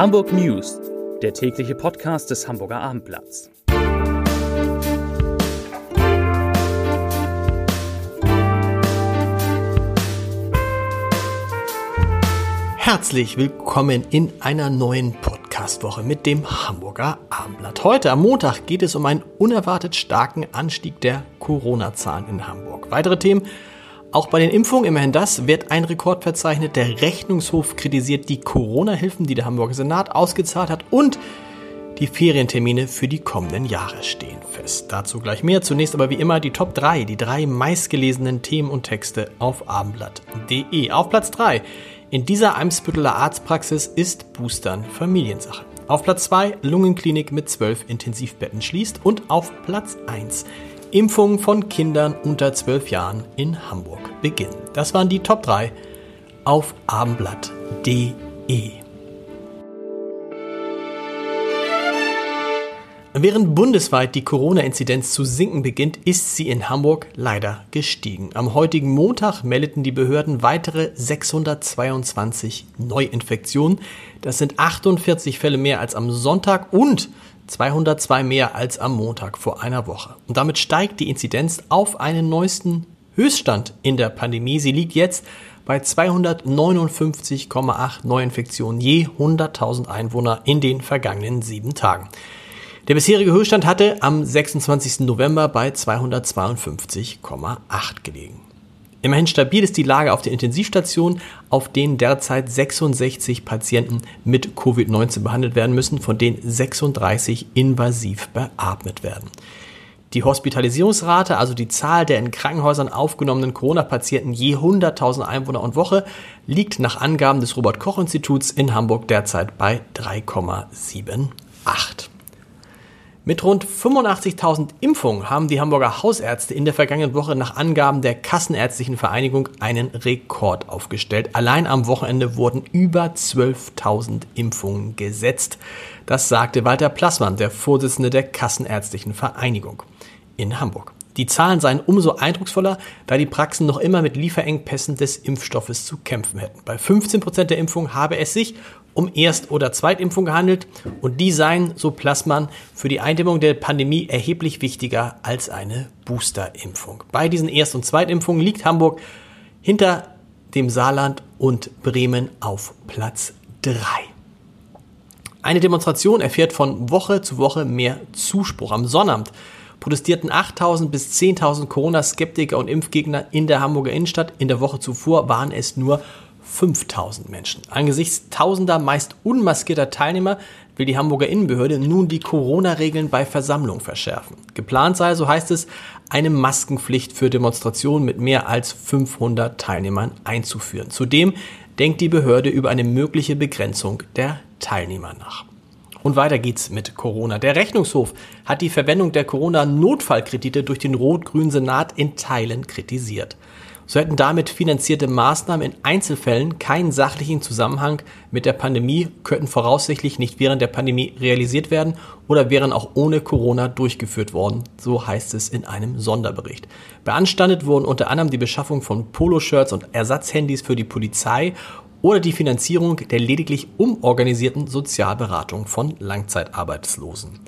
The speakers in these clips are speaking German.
Hamburg News, der tägliche Podcast des Hamburger Abendblatts. Herzlich willkommen in einer neuen Podcastwoche mit dem Hamburger Abendblatt. Heute am Montag geht es um einen unerwartet starken Anstieg der Corona-Zahlen in Hamburg. Weitere Themen auch bei den Impfungen, immerhin das, wird ein Rekord verzeichnet. Der Rechnungshof kritisiert die Corona-Hilfen, die der Hamburger Senat ausgezahlt hat und die Ferientermine für die kommenden Jahre stehen fest. Dazu gleich mehr. Zunächst aber wie immer die Top 3, die drei meistgelesenen Themen und Texte auf abendblatt.de. Auf Platz 3 in dieser Eimsbütteler Arztpraxis ist Boostern Familiensache. Auf Platz 2 Lungenklinik mit 12 Intensivbetten schließt und auf Platz 1 Impfungen von Kindern unter 12 Jahren in Hamburg beginnen. Das waren die Top 3 auf abendblatt.de. Während bundesweit die Corona-Inzidenz zu sinken beginnt, ist sie in Hamburg leider gestiegen. Am heutigen Montag meldeten die Behörden weitere 622 Neuinfektionen. Das sind 48 Fälle mehr als am Sonntag und 202 mehr als am Montag vor einer Woche. Und damit steigt die Inzidenz auf einen neuesten Höchststand in der Pandemie. Sie liegt jetzt bei 259,8 Neuinfektionen je 100.000 Einwohner in den vergangenen sieben Tagen. Der bisherige Höchststand hatte am 26. November bei 252,8 gelegen. Immerhin stabil ist die Lage auf den Intensivstationen, auf denen derzeit 66 Patienten mit Covid-19 behandelt werden müssen, von denen 36 invasiv beatmet werden. Die Hospitalisierungsrate, also die Zahl der in Krankenhäusern aufgenommenen Corona-Patienten je 100.000 Einwohner und Woche, liegt nach Angaben des Robert-Koch-Instituts in Hamburg derzeit bei 3,78. Mit rund 85.000 Impfungen haben die Hamburger Hausärzte in der vergangenen Woche nach Angaben der Kassenärztlichen Vereinigung einen Rekord aufgestellt. Allein am Wochenende wurden über 12.000 Impfungen gesetzt. Das sagte Walter Plassmann, der Vorsitzende der Kassenärztlichen Vereinigung in Hamburg. Die Zahlen seien umso eindrucksvoller, da die Praxen noch immer mit Lieferengpässen des Impfstoffes zu kämpfen hätten. Bei 15 Prozent der Impfungen habe es sich um Erst- oder Zweitimpfung gehandelt und die seien, so Plassmann, für die Eindämmung der Pandemie erheblich wichtiger als eine Boosterimpfung. Bei diesen Erst- und Zweitimpfungen liegt Hamburg hinter dem Saarland und Bremen auf Platz 3. Eine Demonstration erfährt von Woche zu Woche mehr Zuspruch. Am Sonnabend protestierten 8000 bis 10.000 Corona-Skeptiker und Impfgegner in der Hamburger Innenstadt. In der Woche zuvor waren es nur 5000 Menschen. Angesichts tausender meist unmaskierter Teilnehmer will die Hamburger Innenbehörde nun die Corona-Regeln bei Versammlungen verschärfen. Geplant sei, so heißt es, eine Maskenpflicht für Demonstrationen mit mehr als 500 Teilnehmern einzuführen. Zudem denkt die Behörde über eine mögliche Begrenzung der Teilnehmer nach. Und weiter geht's mit Corona. Der Rechnungshof hat die Verwendung der Corona-Notfallkredite durch den rot-grünen Senat in Teilen kritisiert. So hätten damit finanzierte Maßnahmen in Einzelfällen keinen sachlichen Zusammenhang mit der Pandemie, könnten voraussichtlich nicht während der Pandemie realisiert werden oder wären auch ohne Corona durchgeführt worden, so heißt es in einem Sonderbericht. Beanstandet wurden unter anderem die Beschaffung von Poloshirts und Ersatzhandys für die Polizei oder die Finanzierung der lediglich umorganisierten Sozialberatung von Langzeitarbeitslosen.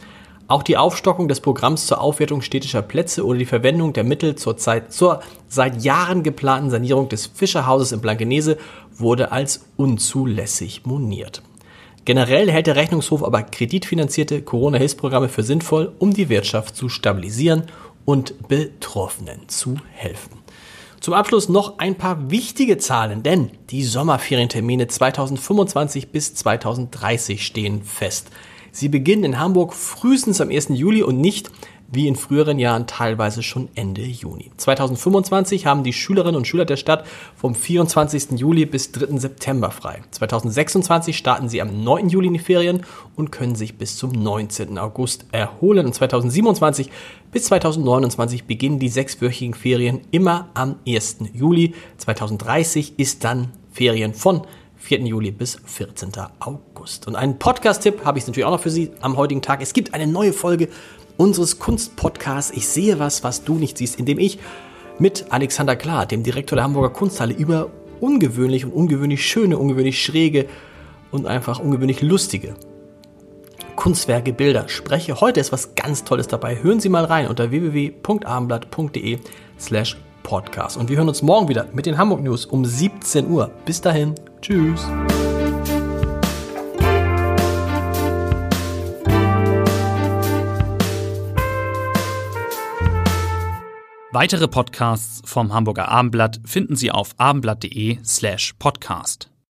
Auch die Aufstockung des Programms zur Aufwertung städtischer Plätze oder die Verwendung der Mittel zur, Zeit, zur seit Jahren geplanten Sanierung des Fischerhauses in Blankenese wurde als unzulässig moniert. Generell hält der Rechnungshof aber kreditfinanzierte Corona-Hilfsprogramme für sinnvoll, um die Wirtschaft zu stabilisieren und Betroffenen zu helfen. Zum Abschluss noch ein paar wichtige Zahlen, denn die Sommerferientermine 2025 bis 2030 stehen fest. Sie beginnen in Hamburg frühestens am 1. Juli und nicht wie in früheren Jahren teilweise schon Ende Juni. 2025 haben die Schülerinnen und Schüler der Stadt vom 24. Juli bis 3. September frei. 2026 starten sie am 9. Juli in die Ferien und können sich bis zum 19. August erholen. Und 2027 bis 2029 beginnen die sechswöchigen Ferien immer am 1. Juli. 2030 ist dann Ferien von 4. Juli bis 14. August. Und einen Podcast-Tipp habe ich natürlich auch noch für Sie am heutigen Tag. Es gibt eine neue Folge unseres Kunstpodcasts Ich sehe was, was du nicht siehst, in dem ich mit Alexander Klar, dem Direktor der Hamburger Kunsthalle, über ungewöhnlich und ungewöhnlich schöne, ungewöhnlich schräge und einfach ungewöhnlich lustige Kunstwerke, Bilder spreche. Heute ist was ganz Tolles dabei. Hören Sie mal rein unter www.abendblatt.de slash podcast. Und wir hören uns morgen wieder mit den Hamburg News um 17 Uhr. Bis dahin. Tschüss. Weitere Podcasts vom Hamburger Abendblatt finden Sie auf abendblatt.de slash podcast.